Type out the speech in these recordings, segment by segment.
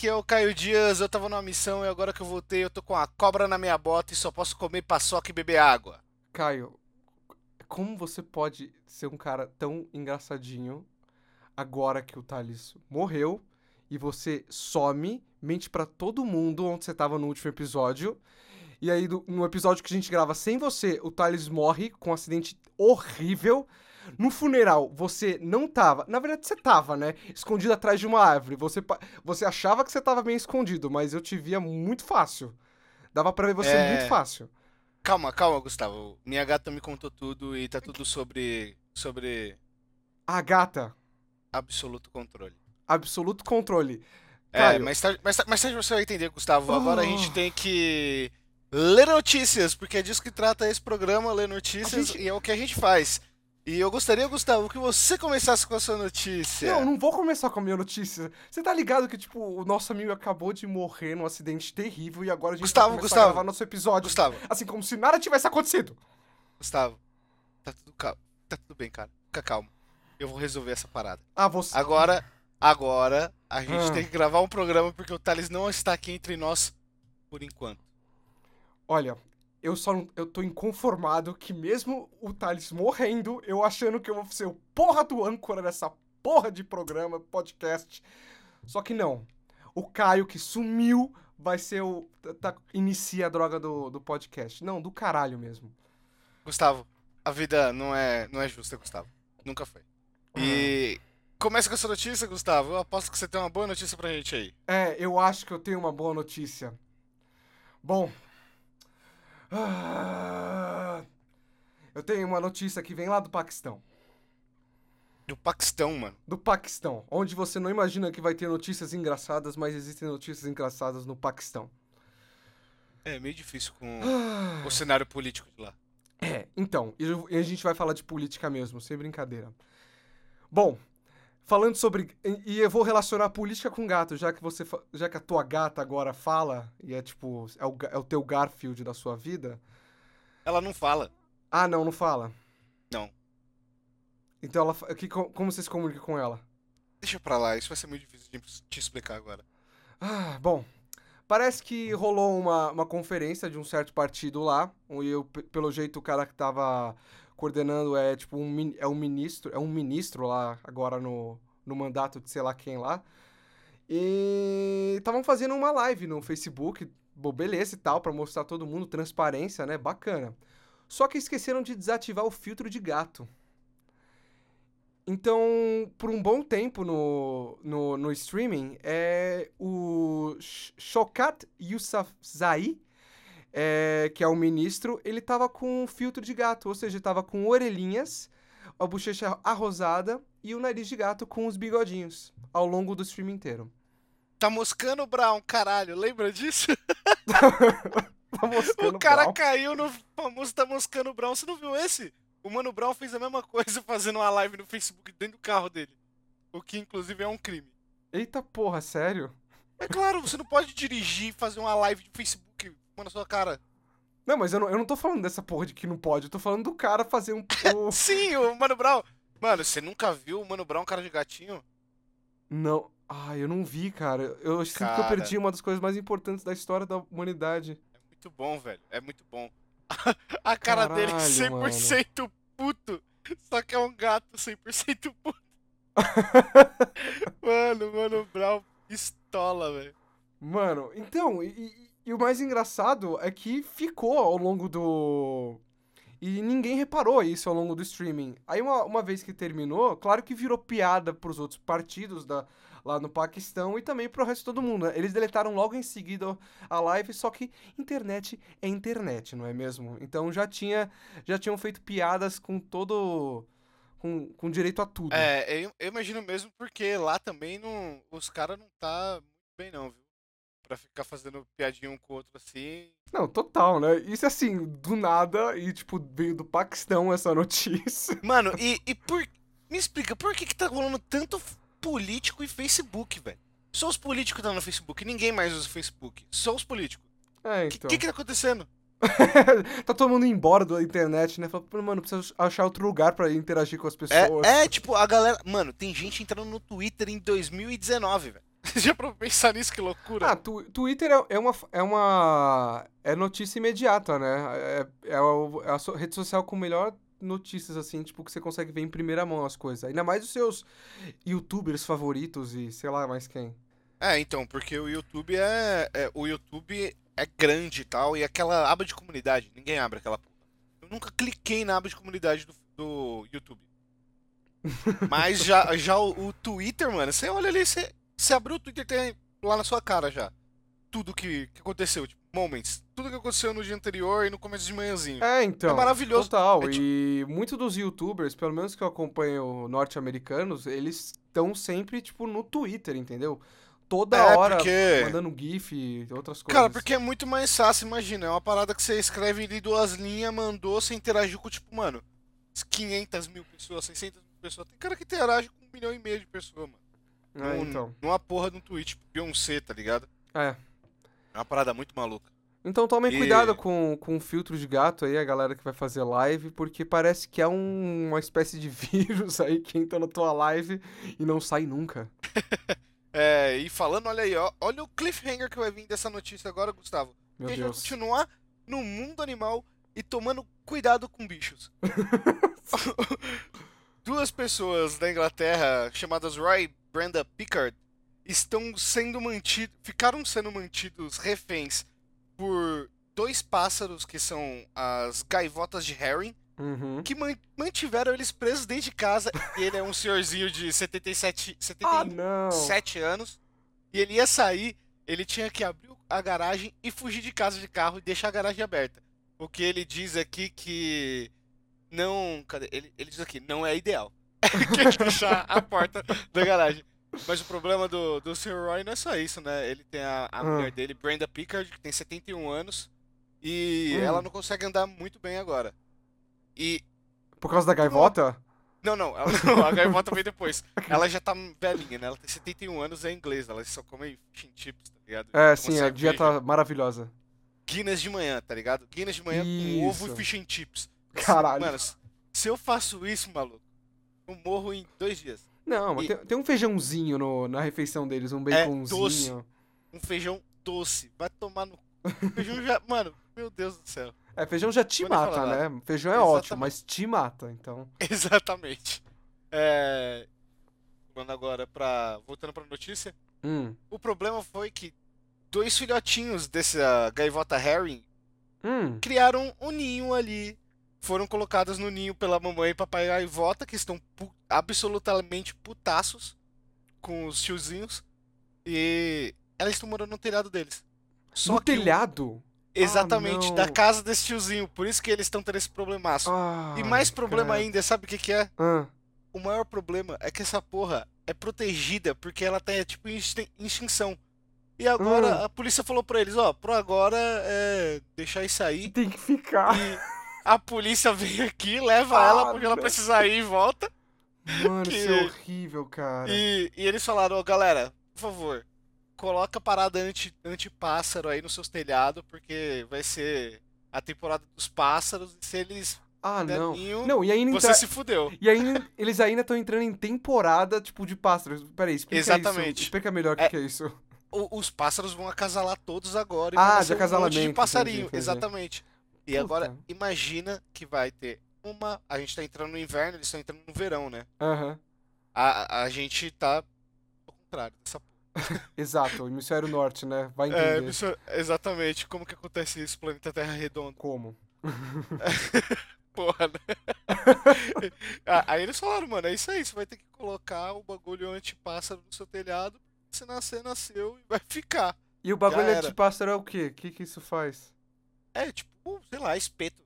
aqui é o Caio Dias. Eu tava numa missão e agora que eu voltei, eu tô com a cobra na minha bota e só posso comer paçoca e beber água. Caio, como você pode ser um cara tão engraçadinho agora que o Thales morreu e você some, mente pra todo mundo onde você tava no último episódio. E aí, no episódio que a gente grava sem você, o Thales morre com um acidente horrível. No funeral, você não tava. Na verdade, você tava, né? Escondido atrás de uma árvore. Você, você achava que você tava bem escondido, mas eu te via muito fácil. Dava pra ver você É. muito fácil. Calma, calma, Gustavo. Minha gata me contou tudo e tá tudo sobre sobre A gata, absoluto controle. absoluto controle. É, Caio. mais tarde, mais, ta- mais tarde você vai entender, Gustavo. Agora a gente tem que ler notícias, porque é disso que trata esse programa, ler notícias, gente- e é o que a gente faz. E eu gostaria, Gustavo, que você começasse com a sua notícia. Não, não vou começar com a minha notícia. Você tá ligado que, tipo, o nosso amigo acabou de morrer num acidente terrível e agora a gente Gustavo, vai começar Gustavo. a gravar nosso episódio. Gustavo, Assim, como se nada tivesse acontecido. Gustavo, tá tudo calmo. Tá tudo bem, cara. Fica calmo. Eu vou resolver essa parada. Ah, você... Agora, agora, a gente Ah. tem que gravar um programa porque o Thales não está aqui entre nós por enquanto. Olha, eu só não... Eu tô inconformado que mesmo o Thales morrendo, eu achando que eu vou ser o porra do âncora dessa porra de programa, podcast. Só que não. O Caio, que sumiu, vai ser o... Tá, inicia a droga do, do podcast. Não, do caralho mesmo. Gustavo, a vida não é, não é justa, Gustavo. Nunca foi. E começa com essa notícia, Gustavo. Eu aposto que você tem uma boa notícia pra gente aí. É, eu acho que eu tenho uma boa notícia. Bom. Ah, eu tenho uma notícia que vem lá do Paquistão. Do Paquistão, mano. Do Paquistão, onde você não imagina que vai ter notícias engraçadas, mas existem notícias engraçadas no Paquistão. É meio difícil com Ah, o cenário político de lá. É, então, e e a gente vai falar de política mesmo, sem brincadeira. Bom, falando sobre. E eu vou relacionar política com gato, já que você. Já que a tua gata agora fala, e é tipo. É o, é o teu Garfield da sua vida. Ela não fala. Ah, não, não fala. Não. Então ela. Que, co- como você se comunica com ela? Deixa pra lá, isso vai ser muito difícil de te explicar agora. Ah, bom. Parece que rolou uma, uma conferência de um certo partido lá. E eu, pe- pelo jeito o cara que tava coordenando é tipo um, é um ministro. É um ministro lá agora no, no mandato de sei lá quem lá. E estavam fazendo uma live no Facebook. Bom, beleza e tal, pra mostrar todo mundo transparência, né? Bacana. Só que esqueceram de desativar o filtro de gato. Então, por um bom tempo no, no, no streaming, é, o Sh- Shokat Yousafzai, é, que é o ministro, ele tava com um filtro de gato, ou seja, tava com orelhinhas, a bochecha arrosada e o nariz de gato com os bigodinhos ao longo do stream inteiro. Tá moscando o Brown, caralho. Lembra disso? Tá moscando O cara pau. caiu no famoso Tá Moscando o Brown. Você não viu esse? O Mano Brown fez a mesma coisa fazendo uma live no Facebook dentro do carro dele. O que, inclusive, é um crime. Eita porra, sério? É claro, você não pode dirigir e fazer uma live de Facebook na sua cara. Não, mas eu não, eu não tô falando dessa porra de que não pode, eu tô falando do cara fazer um... o- Sim, o Mano Brown. Mano, você nunca viu o Mano Brown cara de gatinho? Não. Ai, eu não vi, cara. Eu sinto que eu perdi uma das coisas mais importantes da história da humanidade. É muito bom, velho. É muito bom. A cara dele é Caralho, 100% puto. Só que é um gato 100% puto. Mano, Mano Brown pistola, velho. Mano, então, e, e- o mais engraçado é que ficou ao longo do. E ninguém reparou isso ao longo do streaming. Aí, uma, uma vez que terminou, claro que virou piada pros outros partidos da, lá no Paquistão e também pro resto de todo mundo. né? Eles deletaram logo em seguida a live, só que internet é internet, não é mesmo? Então já tinha já tinham feito piadas com todo. com, com direito a tudo. É, eu, eu imagino mesmo porque lá também não, os caras não tá muito bem não, viu? Pra ficar fazendo piadinha um com o outro assim. Não, total, né? Isso assim, do nada, e tipo, veio do Paquistão essa notícia. Mano, e, e por. Me explica, por que que tá rolando tanto político e Facebook, velho? Só os políticos estão no Facebook, ninguém mais usa o Facebook. Só os políticos. É, O que, então. que tá acontecendo? tá todo mundo embora da internet, né? Fala, "Pô, mano, preciso achar outro lugar pra interagir com as pessoas. É, é, tipo, a galera. Mano, tem gente entrando no Twitter em 2019, velho. Já pra pensar nisso, que loucura. Ah, tu, Twitter é, é uma. É uma. É notícia imediata, né? É, é, é a so- rede social com melhor notícias, assim, tipo, que você consegue ver em primeira mão as coisas. Ainda mais os seus youtubers favoritos e sei lá mais quem. É, então, porque o YouTube é, é- o YouTube é grande e tal, e aquela aba de comunidade, ninguém abre aquela porra. Eu nunca cliquei na aba de comunidade do, do YouTube. Mas já, já o, o Twitter, mano, você olha ali, você, você abriu o Twitter, tem lá na sua cara já. Tudo que, que aconteceu, tipo, moments. Tudo que aconteceu no dia anterior e no começo de manhãzinho. É, então. É maravilhoso. Total. É tipo- E muitos dos youtubers, pelo menos que eu acompanho norte-americanos, eles estão sempre, tipo, no Twitter, entendeu? Toda É, hora porque- mandando GIF e outras coisas. Cara, porque é muito mais fácil, imagina. É uma parada que você escreve ali duas linhas, mandou, você interagiu com, tipo, mano, 500 mil pessoas, 600 mil pessoas. Tem cara que interage com um milhão e meio de pessoas, mano. É, Num- então. Numa porra de um tweet, Beyoncé, tá ligado? É. É uma parada muito maluca. Então tomem E- cuidado com, com o filtro de gato aí, a galera que vai fazer live, porque parece que é um- uma espécie de vírus aí que entra na tua live e não sai nunca. É, e falando, olha aí, ó, olha o cliffhanger que vai vir dessa notícia agora, Gustavo. Meu a gente vai Deus. continuar no mundo animal e tomando cuidado com bichos. Duas pessoas da Inglaterra, chamadas Roy Brenda Pickard, estão sendo mantidos, ficaram sendo mantidos reféns por dois pássaros que são as gaivotas de Herring, Uhum. que man- mantiveram eles presos dentro de casa. Ele é um senhorzinho de 77, 71 Ah, anos. E ele ia sair, ele tinha que abrir a garagem e fugir de casa de carro e deixar a garagem aberta. O que ele diz aqui que não. Cadê? Ele, ele diz aqui, não é ideal. que deixar a porta da garagem. Mas o problema do, do Sr. Roy não é só isso, né? Ele tem a, a Ah. mulher dele, Brenda Pickard, que tem 71 anos. E Hum. ela não consegue andar muito bem agora. E. Por causa da gaivota? Não, não, ela, não, a gaivota veio depois. Ela já tá velhinha, né? Ela tem 71 anos, é inglesa, ela só come fish and chips, tá ligado? É, sim, a dieta maravilhosa. Guinness de manhã, tá ligado? Guinness de manhã com ovo Isso. e fish and chips. Caralho. Mano, se eu faço isso, maluco, eu morro em dois dias. Não, mas E- tem, tem um feijãozinho no- na refeição deles, um É, baconzinho. Um feijão doce. Vai tomar no. Feijão já. Mano, meu Deus do céu. É, feijão já te Vou mata, né? Feijão é Exatamente. ótimo, mas te mata, então. Exatamente. É. Falando agora pra. Voltando pra notícia. Hum. O problema foi que dois filhotinhos dessa gaivota herring Hum. criaram um ninho ali. Foram colocadas no ninho pela mamãe e papai gaivota, que estão pu- absolutamente putaços com os tiozinhos. E elas estão morando no telhado deles. Só no que o- telhado? Exatamente, não. da casa desse tiozinho. Por isso que eles estão tendo esse problemaço. e mais Ai, problema cara. ainda, sabe o que que é? Ah, O maior problema é que essa porra é protegida porque ela tá tipo em extin- extinção. E agora a polícia falou pra eles, ó, pro agora é deixar isso aí. tem que ficar. E a polícia vem aqui, leva Ah, ela porque ela precisa ir e volta. Mano, que- isso é horrível, cara. E, e eles falaram, ó, galera, por favor, coloca parada anti, anti-pássaro aí nos seus telhados, porque vai ser a temporada dos pássaros e se eles Ah, não. ninho, Não, e ainda. você entra- se fudeu. E ainda, eles ainda estão entrando em temporada, tipo, de pássaros. Peraí, explica Exatamente. isso. Explica melhor o que, É- que é isso. O- os pássaros vão acasalar todos agora e Ah, de nascer um monte acasalamento, de passarinho. entendi, entendi. Exatamente. E Puta. agora, imagina que vai ter uma... A gente tá entrando no inverno, eles estão entrando no verão, né? Aham. A, a gente tá ao contrário dessa porra. Exato, o hemisfério norte, né? Vai É, entender. isso- exatamente. Como que acontece isso? Planeta Terra redondo. Como? Porra, né? Ah, Aí eles falaram, mano, é isso aí, você vai ter que colocar o bagulho anti-pássaro no seu telhado, se nascer, nasceu e vai ficar. E o bagulho era. de pássaro é o quê? O que, que isso faz? É, tipo, sei lá, espeto.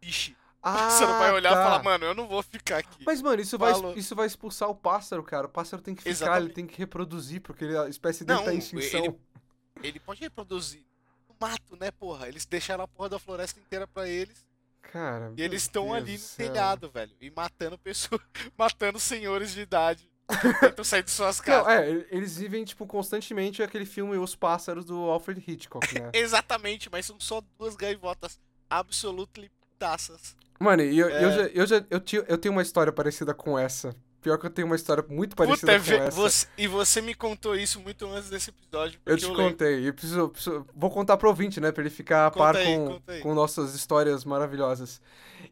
Vixe. Ah, você não vai olhar tá. e falar, mano, eu não vou ficar aqui. Mas, mano, isso vai, isso vai expulsar o pássaro, cara. O pássaro tem que ficar, ele Exatamente. tem que reproduzir, porque ele- a espécie dele Não, tá em extinção. ele- Ele pode reproduzir no mato, né, porra? Eles deixaram a porra da floresta inteira pra eles. Cara, E eles estão ali no telhado, velho. E matando pessoas, matando senhores de idade. Tentam sair de suas casas. Não, é, eles vivem, tipo, constantemente aquele filme Os Pássaros do Alfred Hitchcock, né? Exatamente, mas são só duas gaivotas absolutamente putaças. Mano, eu, eu, É. já, eu, já eu, tinha, eu tenho uma história parecida com essa. Pior que eu tenho uma história muito parecida Puta, com essa. você- e você me contou isso muito antes desse episódio. Eu te lembro. contei. E preciso, preciso- vou contar pro ouvinte, né? Pra ele ficar a Conta par aí, com, com nossas histórias maravilhosas.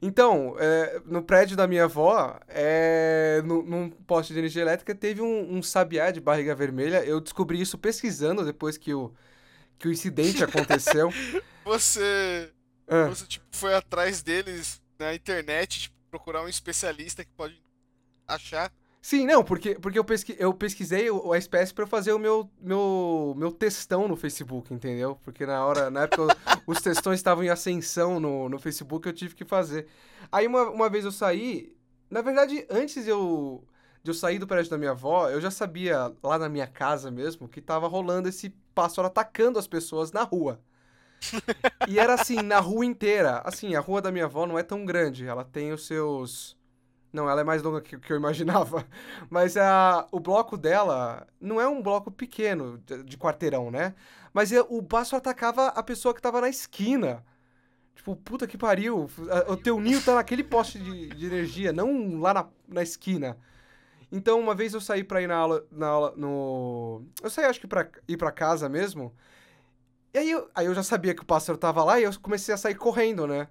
Então, é, no prédio da minha avó, é, no- num poste de energia elétrica, teve um, um sabiá de barriga vermelha. Eu descobri isso pesquisando depois que o, que o incidente aconteceu. Você, Ah, você tipo, foi atrás deles na internet, tipo, procurar um especialista que pode achar. Sim, não, porque, porque eu, pesqui, eu pesquisei o- a espécie pra eu fazer o meu, meu, meu textão no Facebook, entendeu? Porque na hora, na época, os textões estavam em ascensão no, no Facebook, eu tive que fazer. Aí uma, uma vez eu saí, na verdade, antes eu, de eu sair do prédio da minha avó, eu já sabia, lá na minha casa mesmo, que tava rolando esse pássaro atacando as pessoas na rua. E era assim, na rua inteira. Assim, a rua da minha avó não é tão grande, ela tem os seus... Não, ela é mais longa que que eu imaginava. Mas a, o bloco dela não é um bloco pequeno de, de quarteirão, né? Mas o pássaro atacava a pessoa que tava na esquina. Tipo, puta que pariu. O teu ninho tá naquele poste de, de energia, não lá na, na esquina. Então, uma vez eu saí pra ir na aula, na aula no... Eu saí, acho que pra ir pra casa mesmo. E aí eu, aí eu já sabia que o pássaro tava lá e eu comecei a sair correndo, né?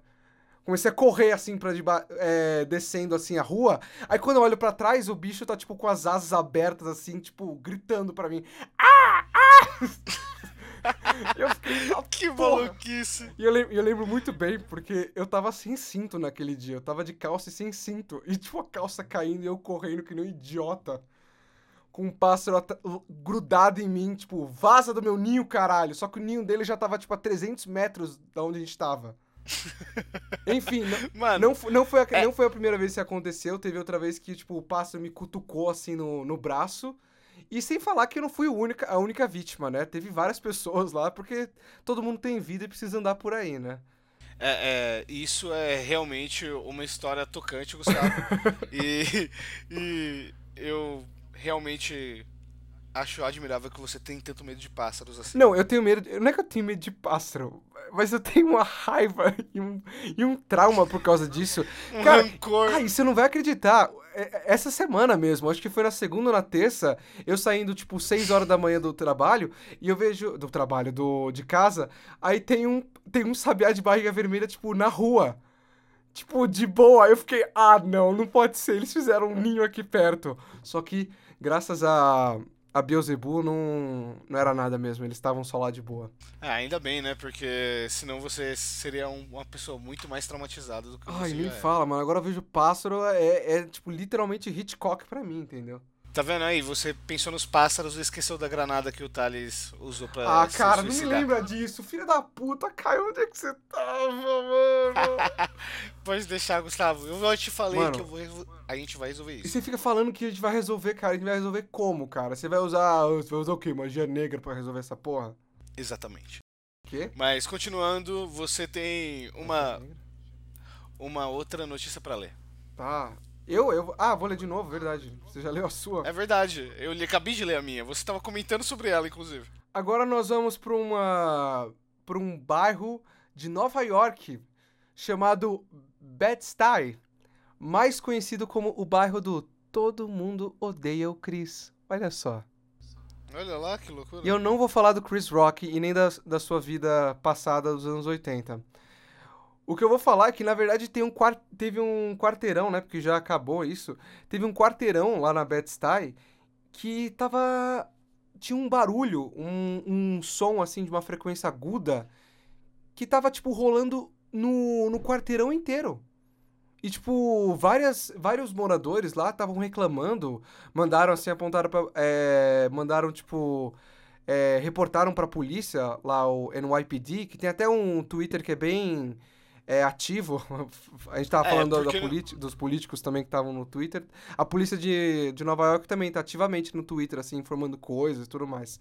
Comecei a correr assim deba- é, descendo assim a rua. Aí quando eu olho pra trás, o bicho tá tipo com as asas abertas assim, tipo, gritando pra mim. Ah! Ah! eu fiquei, "Ah, Que porra!" E maluquice. eu, lem- eu lembro muito bem, porque eu tava sem cinto naquele dia. Eu tava de calça e sem cinto. E tipo, a calça caindo e eu correndo que nem um idiota. Com um pássaro grudado em mim, tipo, vaza do meu ninho, caralho. Só que o ninho dele já tava, tipo, a 300 metros da onde a gente tava. Enfim, não, Mano, não, não, foi a, é- não foi a primeira vez que isso aconteceu. Teve outra vez que, tipo, o pássaro me cutucou, assim, no, no braço. E sem falar que eu não fui a única, a única vítima, né? Teve várias pessoas lá, porque todo mundo tem vida e precisa andar por aí, né? é, é, isso é realmente uma história tocante, Gustavo. e, e eu realmente acho admirável que você tem tanto medo de pássaros assim. Não, eu tenho medo. Não é que eu tenho medo de pássaro, mas eu tenho uma raiva e um, e um trauma por causa disso. Um Cara, rancor. Ai, você não vai acreditar. É- é- Essa semana mesmo, acho que foi na segunda ou na terça, eu saindo, tipo, 6 horas da manhã do trabalho, e eu vejo. Do trabalho, do, de casa, aí tem um, tem um sabiá de barriga vermelha, tipo, na rua. Tipo, de boa. Eu fiquei, ah, não, não pode ser. Eles fizeram um ninho aqui perto. Só que, graças a, a Beelzebub, não, não era nada mesmo. Eles estavam só lá de boa. Ah, ainda bem, né? Porque senão você seria um- uma pessoa muito mais traumatizada do que Ai, você nem já é. fala, mano. Agora eu vejo pássaro, é, é, tipo, literalmente Hitchcock pra mim, entendeu? Tá vendo aí? Você pensou nos pássaros e esqueceu da granada que o Thales usou pra Ah, cara, não me suicidar. lembra disso. Filha da puta, Caio, onde é que você tava, mano? Pode deixar, Gustavo. Eu te falei Mano. que eu vou resol- a gente vai resolver E isso. você fica falando que a gente vai resolver, cara. A gente vai resolver como, cara? Você vai usar. Você vai usar o quê? Magia negra pra resolver essa porra? Exatamente. Quê? Mas continuando, você tem uma, uma outra notícia pra ler. Tá. Eu, eu. Ah, vou ler de novo, verdade. Você já leu a sua? É verdade, eu li- acabei de ler a minha. Você tava comentando sobre ela, inclusive. Agora nós vamos pra uma. pra um bairro de Nova York chamado Bed-Stuy, mais conhecido como o bairro do Todo Mundo Odeia o Chris. Olha só. Olha lá que loucura. E eu não vou falar do Chris Rock e nem da, da sua vida passada dos anos 80. O que eu vou falar é que, na verdade, tem um teve um quarteirão, né? Porque já acabou isso. Teve um quarteirão lá na Bed-Stuy que tava... Tinha um barulho, um, um som, assim, de uma frequência aguda que tava, tipo, rolando no, no quarteirão inteiro. E, tipo, várias, vários moradores lá estavam reclamando, mandaram, assim, apontaram pra... é, mandaram, tipo... é, reportaram pra polícia, lá o NYPD, que tem até um Twitter que é bem é, ativo. A gente tava É, falando porque- dos políticos também que estavam no Twitter. A polícia de, de Nova York também tá ativamente no Twitter, assim, informando coisas e tudo mais.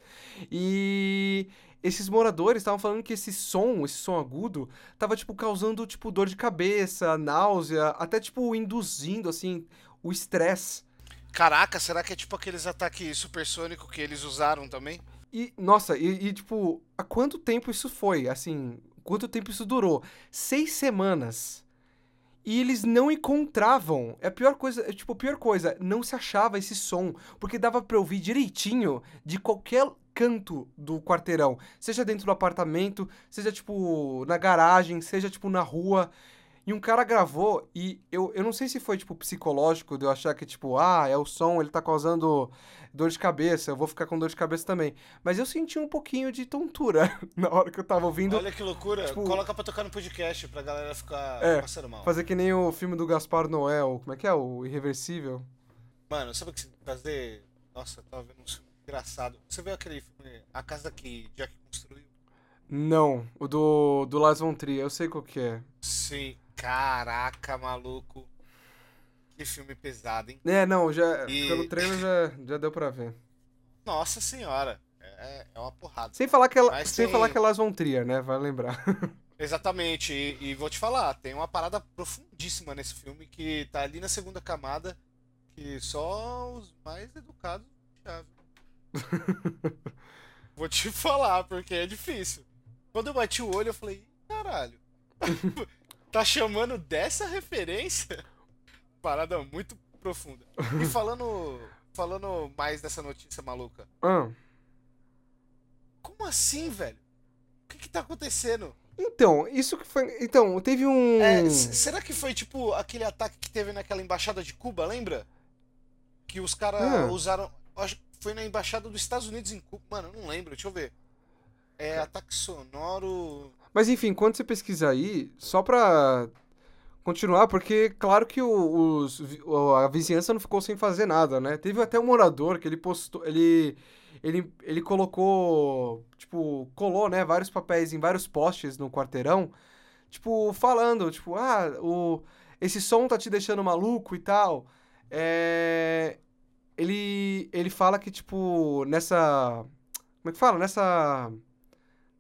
E esses moradores estavam falando que esse som, esse som agudo, tava, tipo, causando, tipo, dor de cabeça, náusea, até, tipo, induzindo, assim, o estresse. Caraca, será que é tipo aqueles ataques supersônicos que eles usaram também? E, nossa, e, e, tipo, há quanto tempo isso foi? Assim, quanto tempo isso durou? Seis semanas. E eles não encontravam. É a pior coisa, é, tipo, a pior coisa, não se achava esse som, porque dava pra ouvir direitinho de qualquer canto do quarteirão, seja dentro do apartamento, seja tipo na garagem, seja tipo na rua. E um cara gravou e eu, eu não sei se foi, tipo, psicológico de eu achar que, tipo, ah, é o som, ele tá causando dor de cabeça, eu vou ficar com dor de cabeça também. Mas eu senti um pouquinho de tontura na hora que eu tava ouvindo. Olha que loucura. Tipo, Coloca pra tocar no podcast pra galera ficar é, passando mal. Fazer que nem o filme do Gaspar Noel, como é que é? O Irreversível. Mano, sabe o que fazer? Nossa, tava vendo um filme engraçado. Você viu aquele filme A Casa que Jack construiu? Não, o do, do Lars von Trier, eu sei qual que é. Sim. Caraca, maluco. Que filme pesado, hein? É, não, já, e... pelo trailer já, já deu pra ver. Nossa senhora. É, é uma porrada. Sem falar que ela, sem tem... falar que elas vão tria, né? Vai lembrar. Exatamente. E, e, vou te falar, tem uma parada profundíssima nesse filme que tá ali na segunda camada que só os mais educados já. vou te falar, porque é difícil. Quando eu bati o olho, eu falei, caralho. Tá chamando dessa referência? Parada muito profunda. E falando, falando mais dessa notícia maluca. Ah. Como assim, velho? O que que tá acontecendo? Então, isso que foi. Então, teve um. É, será que foi tipo aquele ataque que teve naquela embaixada de Cuba, lembra? Que os caras ah. usaram. Foi na embaixada dos Estados Unidos em Cuba. Mano, eu não lembro, deixa eu ver. É ataque sonoro. Mas enfim, quando você pesquisar aí, só pra continuar, porque claro que os, a vizinhança não ficou sem fazer nada, né? Teve até um morador que ele postou, ele, ele, ele colocou, tipo, colou, né, vários papéis em vários postes no quarteirão, tipo, falando, tipo, ah, o, esse som tá te deixando maluco e tal. É, ele, ele fala que, tipo, nessa, como é que fala? Nessa,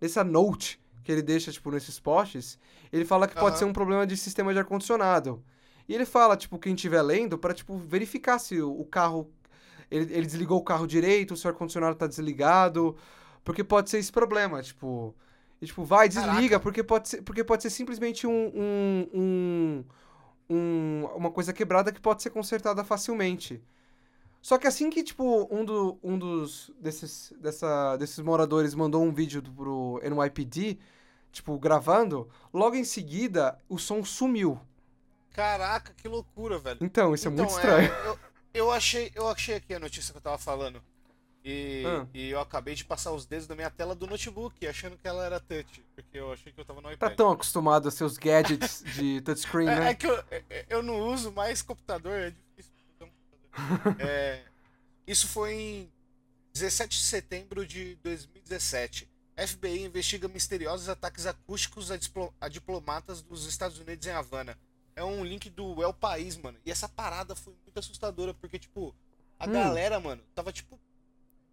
nessa note que ele deixa, tipo, nesses postes, ele fala que uhum. pode ser um problema de sistema de ar-condicionado. E ele fala, tipo, quem estiver lendo, para tipo, verificar se o carro. Ele, ele desligou o carro direito, se o ar-condicionado tá desligado. Porque pode ser esse problema, tipo. E, tipo, vai, desliga, porque pode, ser, porque pode ser simplesmente um, um, um, um, uma coisa quebrada que pode ser consertada facilmente. Só que assim que, tipo, um, do, um dos desses, dessa, desses moradores mandou um vídeo pro NYPD, tipo, gravando, logo em seguida o som sumiu. Caraca, que loucura, velho. Então, isso é muito então, estranho. É, eu, eu, achei, eu achei aqui a notícia que eu tava falando. E, ah. e eu acabei de passar os dedos na minha tela do notebook, achando que ela era touch. Porque eu achei que eu tava no iPad. Tá tão acostumado a seus gadgets de touchscreen, é, né? É que eu, eu não uso mais computador, é difícil usar um computador. é, isso foi em 17 de setembro de 2017. FBI investiga misteriosos ataques acústicos a, a, diplomatas dos Estados Unidos em Havana. É um link do El País, mano. E essa parada foi muito assustadora, porque, tipo, a hum. galera, mano, tava, tipo,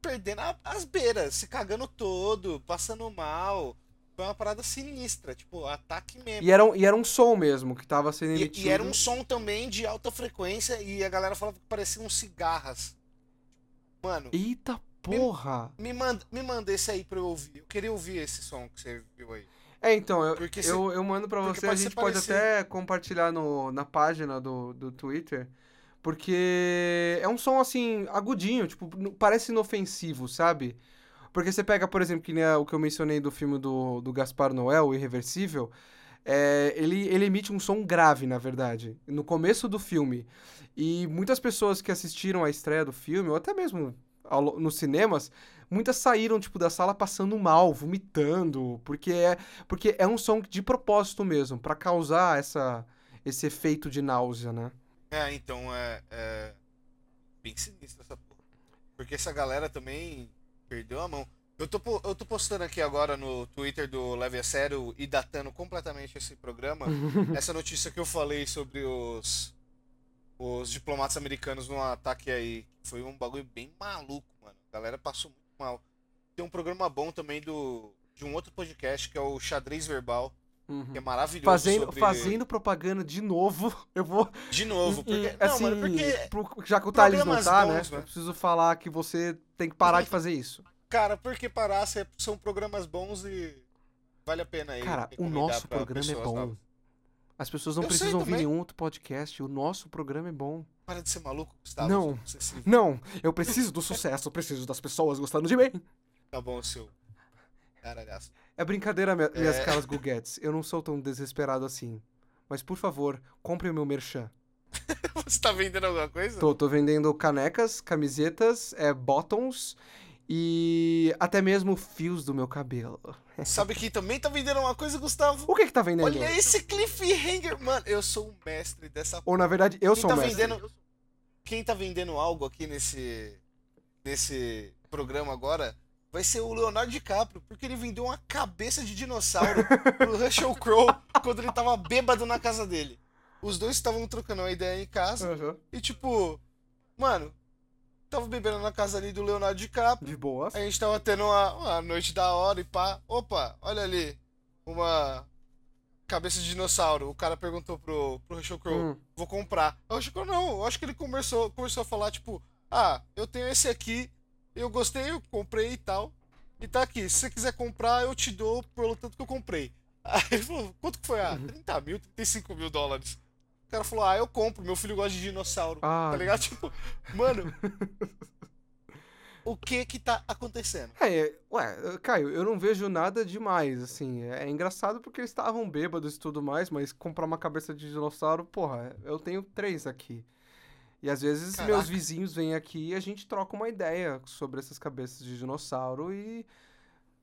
perdendo a, as beiras, se cagando todo, passando mal. Foi uma parada sinistra, tipo, ataque mesmo. E era, um, e era um som mesmo que tava sendo emitido. E, e era um som também de alta frequência e a galera falava que pareciam cigarras. Mano. Eita Porra! Me, me, manda, me manda esse aí pra eu ouvir. Eu queria ouvir esse som que você viu aí. É, então, eu, eu, eu mando pra você, a gente pode até compartilhar no, na página do, do Twitter, porque é um som, assim, agudinho, tipo, parece inofensivo, sabe? Porque você pega, por exemplo, que nem o que eu mencionei do filme do, do Gaspar Noel, o Irreversível, é, ele, ele emite um som grave, na verdade, no começo do filme. E muitas pessoas que assistiram à estreia do filme, ou até mesmo ao, nos cinemas, muitas saíram, tipo, da sala passando mal, vomitando, porque é, porque é um som de propósito mesmo, para causar essa, esse efeito de náusea, né? É, então é, é bem sinistro essa porra. Porque essa galera também perdeu a mão. Eu tô, eu tô postando aqui agora no Twitter do Leve a Sério e datando completamente esse programa. essa notícia que eu falei sobre os os diplomatas americanos num ataque aí. Foi um bagulho bem maluco, mano. A galera passou muito mal. Tem um programa bom também do de um outro podcast que é o Xadrez Verbal. Uhum. Que é maravilhoso. Fazendo, sobre... fazendo propaganda de novo. Eu vou. De novo, porque. E, não, assim, mano, porque. Já que o Thales não tá, né? bons, né? Eu preciso falar que você tem que parar de fazer isso. Cara, porque parar são programas bons e vale a pena aí. Cara, o nosso programa é bom. Novas. As pessoas não Eu precisam ouvir nenhum outro podcast. O nosso programa é bom. Para de ser maluco, Gustavo. Não. obsessivo. Não, eu preciso do sucesso, eu preciso das pessoas gostando de mim. Tá bom, seu. Caralhaço. É brincadeira, minha- minhas É. caras Guguetes. Eu não sou tão desesperado assim. Mas, por favor, compre o meu merchan. Você tá vendendo alguma coisa? Tô, tô vendendo canecas, camisetas, é, bottoms e até mesmo fios do meu cabelo. Sabe quem também tá vendendo uma coisa, Gustavo? O que que tá vendendo? Olha esse cliffhanger, mano. Eu sou o mestre dessa Ou, na verdade, eu Quem sou tá o mestre. vendendo Quem tá vendendo algo aqui nesse nesse programa agora vai ser o Leonardo DiCaprio, porque ele vendeu uma cabeça de dinossauro pro Russell Crowe quando ele tava bêbado na casa dele. Os dois estavam trocando uma ideia em casa Aham, e tipo, mano, tava bebendo na casa ali do Leonardo DiCaprio. De boas. A gente tava tendo uma, uma noite da hora e pá. Opa, olha ali. Uma cabeça de dinossauro. O cara perguntou pro, pro Crowe Hum, vou comprar. Acho que não, eu acho que ele começou, começou a falar, tipo, ah, eu tenho esse aqui, eu gostei, eu comprei e tal. E tá aqui, se você quiser comprar, eu te dou pelo tanto que eu comprei. Aí ele falou, quanto que foi? Ah, 30 mil, 35 mil dólares. O cara falou, ah, eu compro, meu filho gosta de dinossauro. Ah. Tá ligado? Tipo, mano. o que que tá acontecendo? É, ué, Caio, eu não vejo nada demais, assim. É engraçado porque eles estavam bêbados e tudo mais, mas comprar uma cabeça de dinossauro, porra, eu tenho três aqui. E às vezes Caraca. meus vizinhos vêm aqui e a gente troca uma ideia sobre essas cabeças de dinossauro e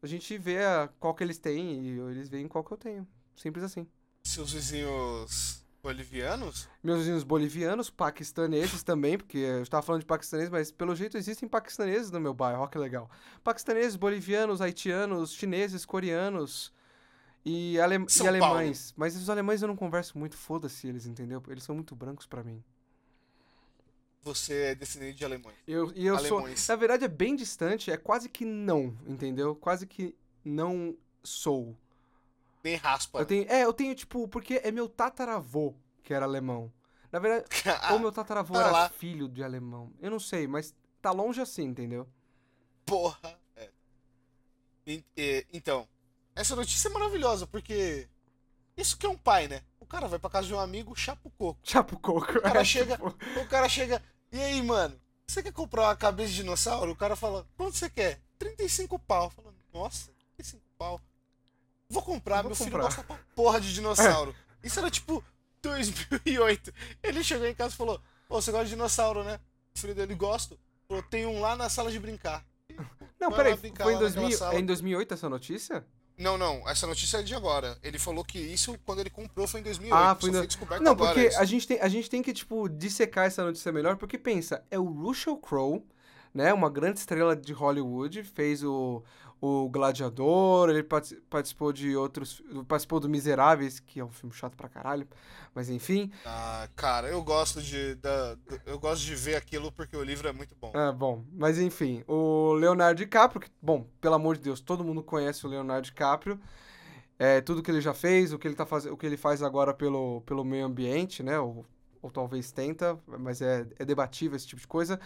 a gente vê qual que eles têm e eles veem qual que eu tenho. Simples assim. Seus vizinhos bolivianos? Meus vizinhos bolivianos, paquistaneses também, porque eu estava falando de paquistaneses, mas pelo jeito existem paquistaneses no meu bairro, ó que legal. Paquistaneses, bolivianos, haitianos, chineses, coreanos e, ale- e alemães. Mas os alemães eu não converso muito, foda-se eles, entendeu? Eles são muito brancos pra mim. Você é descendente de alemães. Eu, e eu sou. Alemães. Na verdade é bem distante, é quase que não, entendeu? Quase que não sou. Nem raspa. Eu tenho, é, eu tenho tipo, porque é meu tataravô que era alemão. Na verdade, Ah, Ou meu tataravô tá era lá. filho de alemão. Eu não sei, mas tá longe assim, entendeu? Porra. É. E- e- então, essa notícia é maravilhosa, porque isso que é um pai, né? O cara vai pra casa de um amigo, chapa o coco. Chapo coco. O cara é, chega, tipo, o cara chega, e aí, mano? Você quer comprar uma cabeça de dinossauro? O cara fala, quanto você quer? 35 pau. Fala, nossa, 35 pau. Vou comprar, Vou meu filho comprar. gosta pra porra de dinossauro. Isso era tipo 2008. Ele chegou em casa e falou, pô, você gosta de dinossauro, né? O filho dele gosta. Falou, tem um lá na sala de brincar. Não, Vai peraí, foi em, lá naquela 2000, sala. é em 2008 essa notícia? Não, não, essa notícia é de agora. Ele falou que isso, quando ele comprou, foi em 2008. Ah, foi no- foi descoberto Não, agora porque isso. a gente, tem, a gente tem que, tipo, dissecar essa notícia melhor, porque pensa, é o Russell Crowe, né, uma grande estrela de Hollywood, fez o, o Gladiador, ele parti- participou de outros, participou do Miseráveis, que é um filme chato pra caralho, mas enfim, Ah, cara, eu gosto de da, eu gosto de ver aquilo porque o livro é muito bom. É, bom, mas enfim, o Leonardo DiCaprio, que, bom, pelo amor de Deus, todo mundo conhece o Leonardo DiCaprio, é, tudo que ele já fez, o que ele, tá faz... o que ele faz agora pelo, pelo meio ambiente, né, ou, ou talvez tenta, mas é, é debatível esse tipo de coisa.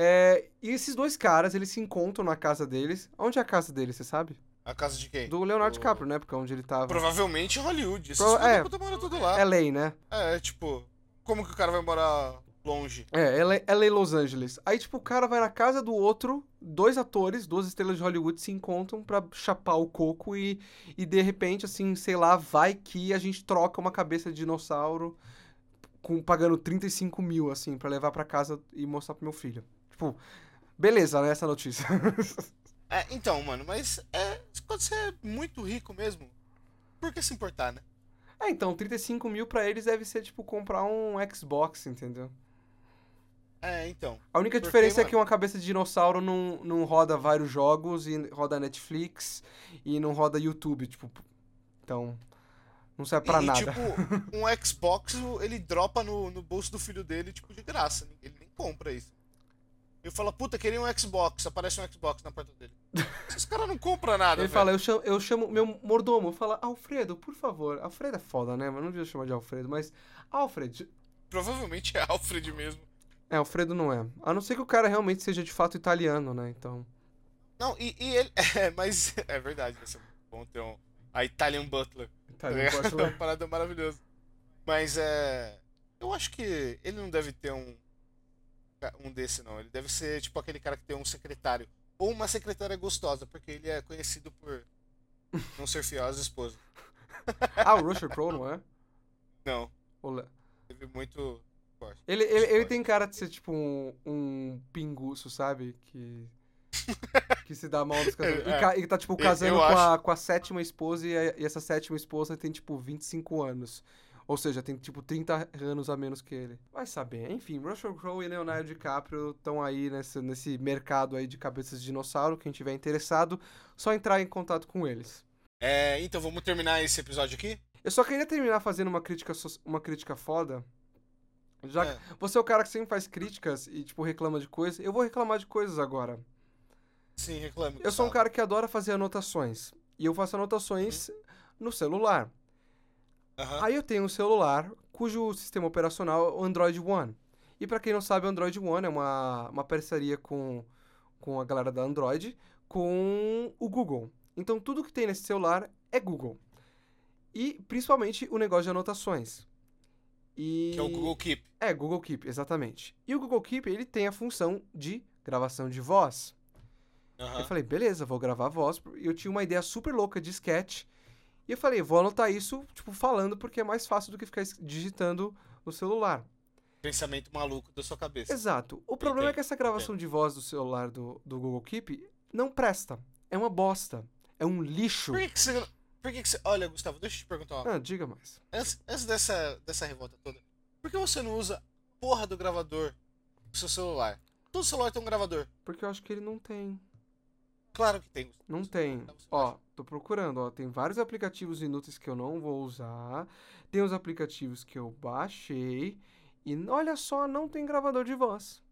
É, e esses dois caras, eles se encontram na casa deles. Onde é a casa deles, você sabe? A casa de quem? Do Leonardo Do- DiCaprio, né, porque é onde ele tava. Provavelmente em Hollywood. Esses Pro- é. puta moram tudo lá. É lei, né? É, tipo, como que o cara vai morar longe? É, ela, ela é Los Angeles. Aí, tipo, o cara vai na casa do outro, dois atores, duas estrelas de Hollywood se encontram pra chapar o coco e, e de repente, assim, sei lá, vai que a gente troca uma cabeça de dinossauro com, pagando 35 mil, assim, pra levar pra casa e mostrar pro meu filho. Tipo, beleza, né, essa notícia. É, então, mano, mas é, quando você é muito rico mesmo, por que se importar, né? é, então, 35 mil pra eles deve ser, tipo, comprar um Xbox, entendeu? É, então. A única Porque, diferença é mano- que uma cabeça de dinossauro não, não roda vários jogos e roda Netflix e não roda YouTube, tipo. Então, não serve pra e, nada. tipo, um Xbox, ele dropa no, no bolso do filho dele, tipo, de graça. Ele nem compra isso. Ele fala, puta, queria um Xbox. Aparece um Xbox na porta dele. Esses caras não compram nada, Ele velho. fala, eu chamo, eu chamo meu mordomo, fala, Alfredo, por favor. Alfredo é foda, né? Mas não devia chamar de Alfredo, mas. Alfred. Provavelmente é Alfred mesmo. É, Alfredo não é. A não ser que o cara realmente seja de fato italiano, né? Então. Não, e, e ele. É, mas é verdade, vai ser bom ter um. A Italian Butler. tá Italiano ligado? pode É uma parada maravilhosa. Mas é. Eu acho que ele não deve ter um. Um desse, não. Ele deve ser tipo aquele cara que tem um secretário. Ou uma secretária gostosa, porque ele é conhecido por não ser fiel às esposas. Ah, o Rusher Crowe, não é? Não. O Le- Teve muito. forte. Ele, ele, ele tem cara de ser tipo um, um pinguço, sabe? Que. Que se dá mal dos casamentos. E, É. e tá, tipo, casando com, a, com a sétima esposa e, a- e essa sétima esposa tem, tipo, 25 anos. Ou seja, tem, tipo, 30 anos a menos que ele. Vai saber. Enfim, Russell Crowe e Leonardo DiCaprio estão aí nesse, nesse mercado aí de cabeças de dinossauro. Quem tiver interessado, só entrar em contato com eles. É, então vamos terminar esse episódio aqui? Eu só queria terminar fazendo uma crítica, uma crítica foda. Já É. que você é o cara que sempre faz críticas e, tipo, reclama de coisas, eu vou reclamar de coisas agora. Sim, reclame. Eu sou um cara que adora fazer anotações. E eu faço anotações no celular. Aham. Aí eu tenho um celular cujo sistema operacional é o Android One. E pra quem não sabe, o Android One é uma, uma parceria com, com a galera da Android com o Google. Então tudo que tem nesse celular é Google. E principalmente o negócio de anotações. E... Que é o Google Keep. É, Google Keep, exatamente. E o Google Keep, ele tem a função de gravação de voz. Aham. Eu falei, beleza, vou gravar a voz. E eu tinha uma ideia super louca de sketch. E eu falei, vou anotar isso, tipo, falando, porque é mais fácil do que ficar digitando no celular. Pensamento maluco da sua cabeça. Exato. O problema é que essa gravação de voz do celular do, do Google Keep não presta. É uma bosta. É um lixo. Por que, que você. Por que, que você. Olha, Gustavo, deixa eu te perguntar uma Ah, diga mais. Antes, antes dessa, dessa revolta toda, por que você não usa a porra do gravador do seu celular? Todo celular tem um gravador. Porque eu acho que ele não tem. Claro que tem. Não tem. Ó, tô procurando, ó. Tem vários aplicativos inúteis que eu não vou usar. Tem os aplicativos que eu baixei. E olha só, não tem gravador de voz.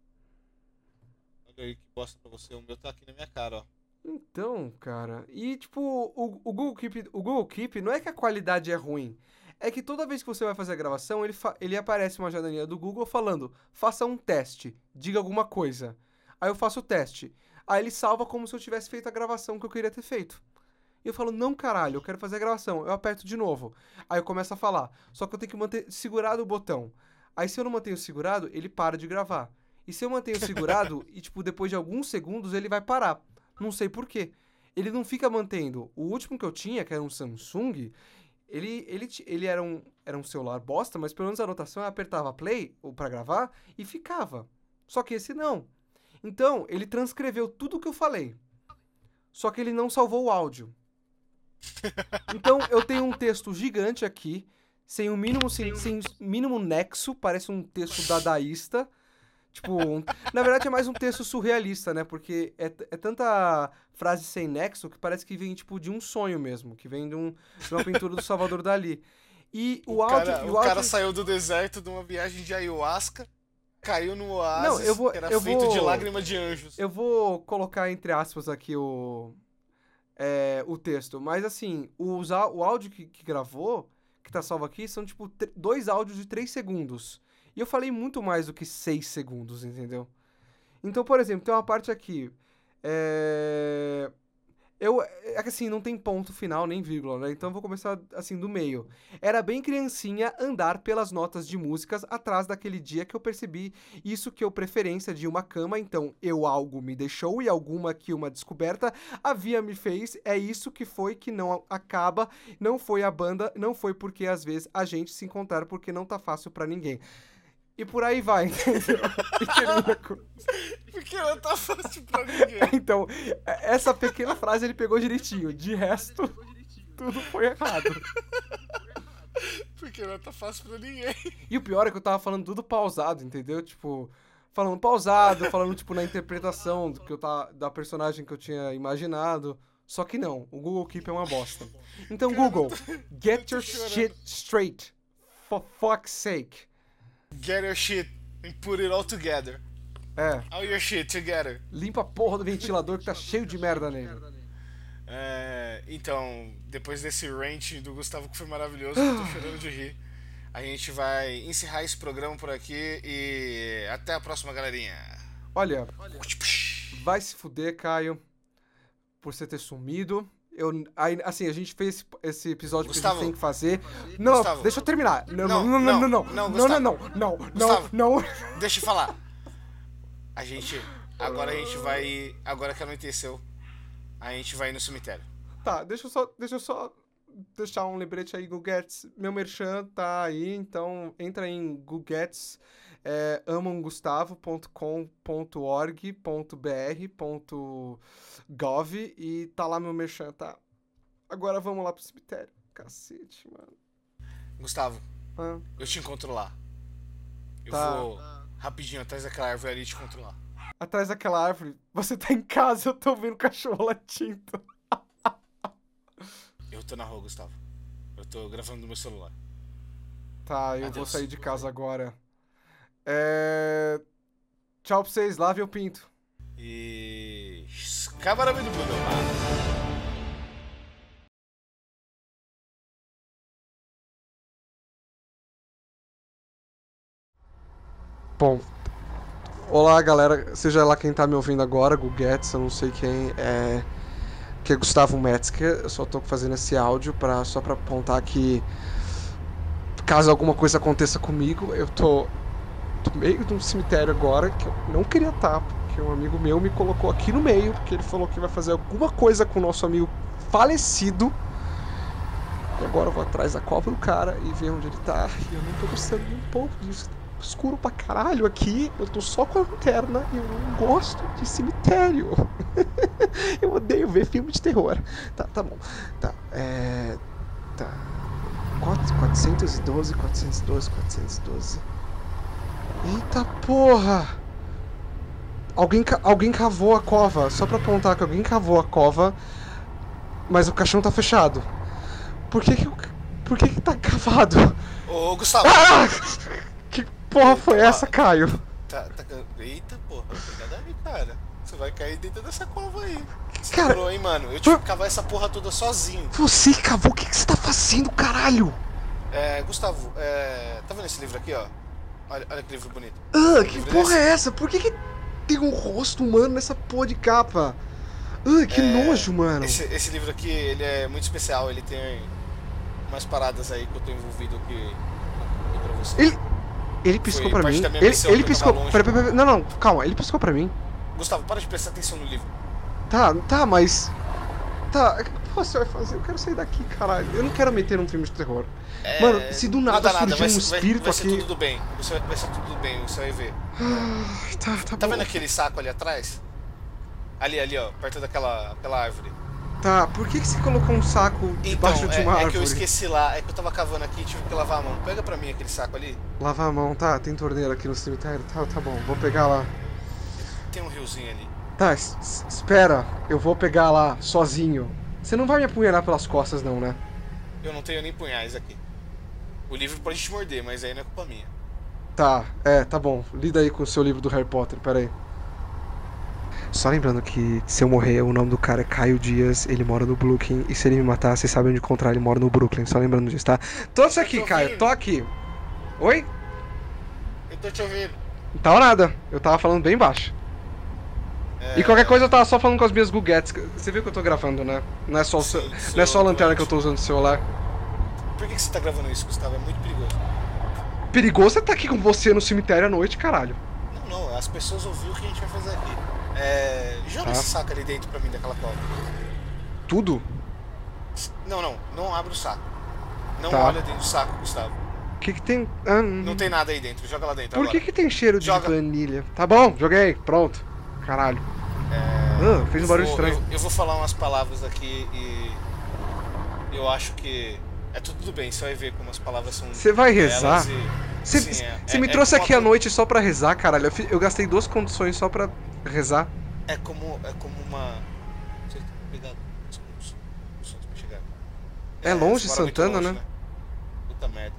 Olha aí que bosta pra você. O meu tá aqui na minha cara, ó. Então, cara. E tipo, o, o Google Keep, o Google Keep não é que a qualidade é ruim. É que toda vez que você vai fazer a gravação, ele, ele aparece uma janelinha do Google falando: faça um teste, diga alguma coisa. Aí eu faço o teste. Aí ele salva como se eu tivesse feito a gravação que eu queria ter feito. E eu falo: não, caralho, eu quero fazer a gravação. Eu aperto de novo. Aí eu começo a falar. Só que eu tenho que manter segurado o botão. Aí se eu não mantenho segurado, ele para de gravar. E se eu mantenho segurado, e tipo, depois de alguns segundos, ele vai parar. Não sei por quê. Ele não fica mantendo. O último que eu tinha, que era um Samsung, ele, ele, ele era, um, era um celular bosta, mas pelo menos a anotação eu apertava play ou para gravar e ficava. Só que esse não. Então, ele transcreveu tudo o que eu falei. Só que ele não salvou o áudio. Então, eu tenho um texto gigante aqui, sem o mínimo, sem, sem mínimo nexo, parece um texto dadaísta. Tipo, um- na verdade é mais um texto surrealista, né? Porque é, é tanta frase sem nexo que parece que vem, tipo, de um sonho mesmo, que vem de, um, de uma pintura do Salvador Dali. E o, O, áudio. cara, e o o cara áudio- saiu do deserto de uma viagem de ayahuasca, caiu no oásis, Não, eu vou- que era eu feito de vou- lágrima de anjos. Eu vou colocar entre aspas aqui o, é, o texto, mas assim, o, usa- o áudio que, que gravou, que tá salvo aqui, são tipo dois áudios de três segundos. E eu falei muito mais do que seis segundos, entendeu? Então, por exemplo, tem uma parte aqui. É. Eu, é que assim, não tem ponto final nem vírgula, né? Então eu vou começar assim do meio. Era bem criancinha andar pelas notas de músicas atrás daquele dia que eu percebi isso que eu preferência de uma cama, então eu algo me deixou e alguma que uma descoberta havia me fez, é isso que foi que não acaba, não foi a banda, não foi porque às vezes a gente se encontrar porque não tá fácil pra ninguém. E por aí vai, entendeu? Porque não tá fácil pra ninguém. Então, essa pequena frase ele pegou direitinho, de resto, tudo foi errado. Porque não tá fácil pra ninguém. E o pior é que eu tava falando tudo pausado, entendeu? Tipo, falando pausado, falando, tipo, na interpretação do que eu tá, da personagem que eu tinha imaginado. Só que não, o Google Keep é uma bosta. Então, Google, get your shit straight. For fuck's sake. Get your shit and put it all together. É, All your shit together. limpa a porra do ventilador que tá cheio de merda nele. É, então, depois desse rant do Gustavo que foi maravilhoso, eu tô chorando de rir. A gente vai encerrar esse programa por aqui e até a próxima, galerinha. Olha, vai se fuder, Caio, por você ter sumido. Eu, aí, assim, a gente fez esse, episódio Gustavo, que a gente tem que fazer. Não, Gustavo, deixa eu terminar. Não, não, não, não, não, não, não, não, não, não, não, não. Deixa eu falar. A gente, agora a gente vai, agora que anoiteceu, a gente vai no cemitério. Tá, deixa eu só, deixa eu só deixar um lembrete aí, Guguetes. Meu merchan tá aí, então entra em Guguetes.com é, amamgustavo.com.org.br.gov e tá lá meu merchan, tá? Agora vamos lá pro cemitério. Cacete, mano. Gustavo, Ah, eu te encontro lá. Eu Tá. vou rapidinho atrás daquela árvore ali te encontro lá. atrás daquela árvore, você tá em casa, eu tô vendo cachorro latindo. Eu tô na rua, Gustavo. Eu tô gravando no meu celular. Tá, eu vou Adeus. sair de casa agora. É... Tchau pra vocês, lave o pinto. E. Camarada do Bruno. Bom, olá galera, seja lá quem tá me ouvindo agora, Guguetes, eu não sei quem é, que é Gustavo Metzger, eu só tô fazendo esse áudio pra, só pra apontar que caso alguma coisa aconteça comigo, eu tô no meio de um cemitério agora, que eu não queria estar, porque um amigo meu me colocou aqui no meio, porque ele falou que vai fazer alguma coisa com o nosso amigo falecido, e agora eu vou atrás da cova do cara e ver onde ele tá, e eu não tô gostando nem um pouco disso escuro pra caralho aqui. Eu tô só com a lanterna e eu não gosto de cemitério. eu odeio ver filme de terror. Tá, tá bom. Tá, é. Tá. Quatro- 412, 412, 412. Eita porra! Alguém, alguém cavou a cova. Só pra apontar que alguém cavou a cova, mas o caixão tá fechado. Por que que, por que, que tá cavado? Ô, Gustavo! Ah! Que porra foi essa, Caio? Tá, tá... Eita, porra, cuidado aí, cara. Você vai cair dentro dessa cova aí. Você Cara, demorou, hein, mano? Eu tive que cavar essa porra toda sozinho. Você cavou? O que, que você tá fazendo, caralho? É, Gustavo, é... tá vendo esse livro aqui, ó? Olha, olha que livro bonito. Ah, que Livro porra desse? é essa? Por que, que tem um rosto humano nessa porra de capa? Ah, que É, nojo, mano. Esse, esse livro aqui, ele é muito especial. Ele tem umas paradas aí que eu tô envolvido aqui, aqui pra você. Ele, ele piscou Foi pra mim. Ele, ele que eu piscou. Pera, pera, pera, não, não, calma. Ele piscou pra mim. Gustavo, para de prestar atenção no livro. Tá, tá, mas. Tá, que você vai fazer? Eu quero sair daqui, caralho. Eu não quero meter num filme de terror. É, Mano, se do nada nada, surgir vai, um ser- vai- espírito vai ser aqui- tudo bem. Você vai, vai ser tudo bem, você vai ver. Ai, tá, tá, Tá bom. vendo aquele saco ali atrás? Ali, ali, ó, perto daquela aquela árvore. Tá, por que, que você colocou um saco Então, debaixo de é, uma é árvore? que eu esqueci lá, é que eu tava cavando aqui e tive que lavar a mão. Pega pra mim aquele saco ali. Lavar a mão, tá? Tem torneira aqui no cemitério? Tá, tá bom, vou pegar lá. Tem um riozinho ali. Tá, es- es- espera, eu vou pegar lá sozinho. Você não vai me apunhalar pelas costas, não, né? Eu não tenho nem punhais aqui. O livro pode te morder, mas aí não é culpa minha. Tá, é, tá bom. Lida aí com o seu livro do Harry Potter, pera aí. Só lembrando que se eu morrer, o nome do cara é Caio Dias, ele mora no Brooklyn, e se ele me matar, vocês sabem onde encontrar, ele mora no Brooklyn, só lembrando disso, tá? Tô isso aqui, tô Caio, ouvindo. tô aqui. Oi? Eu tô te ouvindo. Não tava nada, eu tava falando bem baixo. É, E qualquer coisa eu tava só falando com as minhas guguetes. Você viu que eu tô gravando, né? Não é só, Sim, sim, não é só a lanterna que eu tô usando no celular. Por que, que você tá gravando isso, Gustavo? É muito perigoso. Perigoso é estar aqui com você no cemitério à noite, caralho. Não, não, as pessoas ouviram o que a gente vai fazer aqui. É. Joga Tá. esse saco ali dentro pra mim daquela cova. Tudo? Não, não, não abre o saco. Não Tá. olha dentro do saco, Gustavo. O que que tem... Ah, hum. Não tem nada aí dentro, joga lá dentro Por que agora. que tem cheiro de Joga. vanilha? Tá bom, joguei, pronto. Caralho. Ah, fez um Eu barulho vou- estranho. Eu, eu vou falar umas palavras aqui e. Eu acho que. É tudo bem, você vai ver como as palavras são. Você vai rezar? Você sim, é- é- me é trouxe aqui à noite só pra rezar, caralho. Eu, eu gastei duas condições só pra rezar. É como, é como uma. Chegar. É longe Santana, longe, né? Puta merda.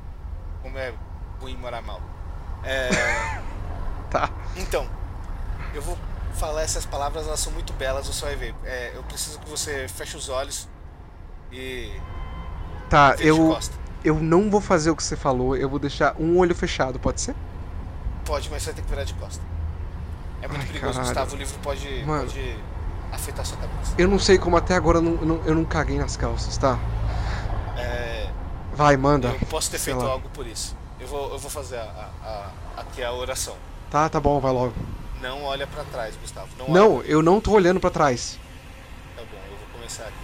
Como é ruim morar mal. É, Tá. então, eu vou falar essas palavras, elas são muito belas, você vai ver. É, eu preciso que você feche os olhos e. Tá, eu, costa. eu não vou fazer o que você falou. Eu vou deixar um olho fechado, pode ser? Pode, mas você vai ter que virar de costa. É muito Ai, perigoso, caralho. Gustavo. O livro pode. Mano. pode afetar sua cabeça. Eu não sei como até agora eu não, eu não, eu não caguei nas calças, tá? É, Vai, manda. eu posso ter Sei feito lá. algo por isso. Eu vou, eu vou fazer a, a- a- aqui a oração. Tá, tá bom, vai logo. Não olha pra trás, Gustavo. Não, Não, olha. eu não tô olhando pra trás. Tá bom, eu vou começar aqui.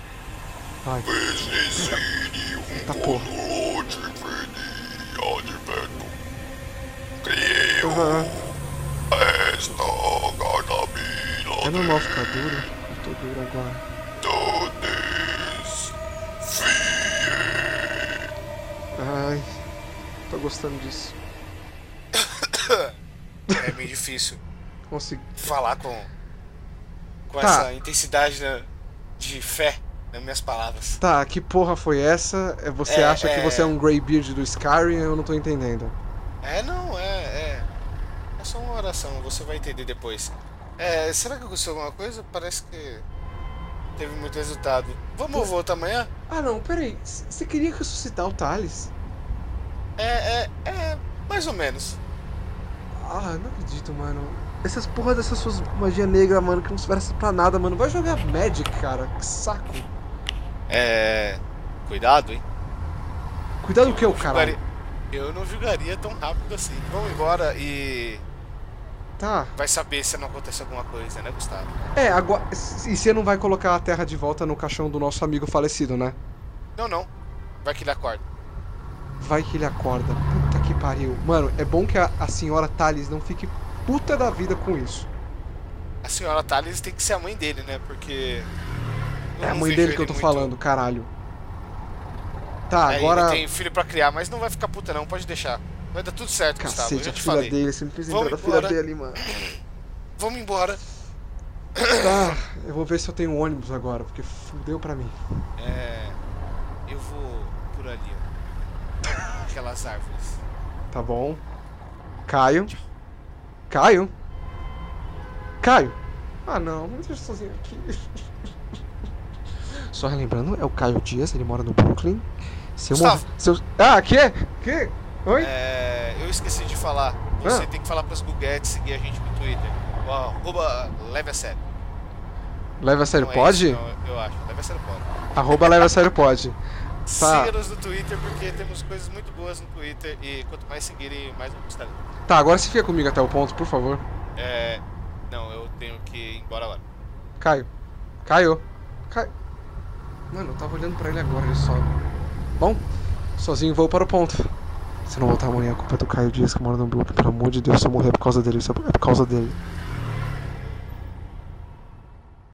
Vai. Tá porra. Aham. É normal ficar duro. Eu tô duro agora. Ai, tô gostando disso. É meio difícil Consegui. falar com, com Tá. essa intensidade de fé nas minhas palavras. Tá, que porra foi essa? É, Você É, acha que é. você é um Greybeard do Skyrim? Eu não tô entendendo. É, não, é, é. É só uma oração, você vai entender depois. É, será que aconteceu alguma coisa? Parece que teve muito resultado. Vamos voltar amanhã? Ah não, peraí. Você queria ressuscitar o Thales? É, é, é, mais ou menos. Ah, não acredito, mano. Essas porra dessas suas magia negra, mano, que não serve pra nada, mano. Vai jogar Magic, cara. Que saco. É. Cuidado, hein? Cuidado o que, Eu o julgaria- Eu não julgaria tão rápido assim. Vamos embora e. Tá. Vai saber se não acontece alguma coisa, né, Gustavo? É, agora. E você não vai colocar a terra de volta no caixão do nosso amigo falecido, né? Não, não. Vai que ele acorda. Vai que ele acorda. Puta que pariu. Mano, é bom que a, a senhora Thales não fique puta da vida com isso. A senhora Thales tem que ser a mãe dele, né? Porque. É a mãe dele que eu tô muito- falando, caralho. Tá, É, agora. Ele tem filho pra criar, mas não vai ficar puta, não. Pode deixar. Vai dar tudo certo, Gustavo. Eu Cacete, já a te filha falei. dele. Você me fez Vamos lembrar da filha embora. dele, mano. Vamos embora. Tá, eu vou ver se eu tenho ônibus agora, porque fudeu pra mim. É. Eu vou por ali, ó. Aquelas árvores. Tá bom. Caio. Caio? Caio? Ah não, não deixa sozinho aqui. Só relembrando, é o Caio Dias, ele mora no Brooklyn. Se eu Gustavo. morrer. Se eu... Ah, que? Que? Oi? É, eu esqueci de falar. Você Ah. tem que falar pras Guguetes seguir a gente no Twitter. Arroba leve a sério. Leva a sério, Não é pode? isso, não, eu acho. Leve a sério pode. Arroba leva a sério, pode. Tá. Siga-nos no Twitter porque temos coisas muito boas no Twitter e quanto mais seguirem, mais eu gostarei. Tá, agora você fica comigo até o ponto, por favor. É. Não, eu tenho que ir embora agora. Caio. Caio. Caio. Mano, eu tava olhando pra ele agora, ele sobe. Bom, sozinho vou para o ponto. Se não voltar amanhã, a culpa é do Caio Dias que mora no Brooklyn. Pelo amor de Deus, se eu morrer é por causa dele, é por causa dele.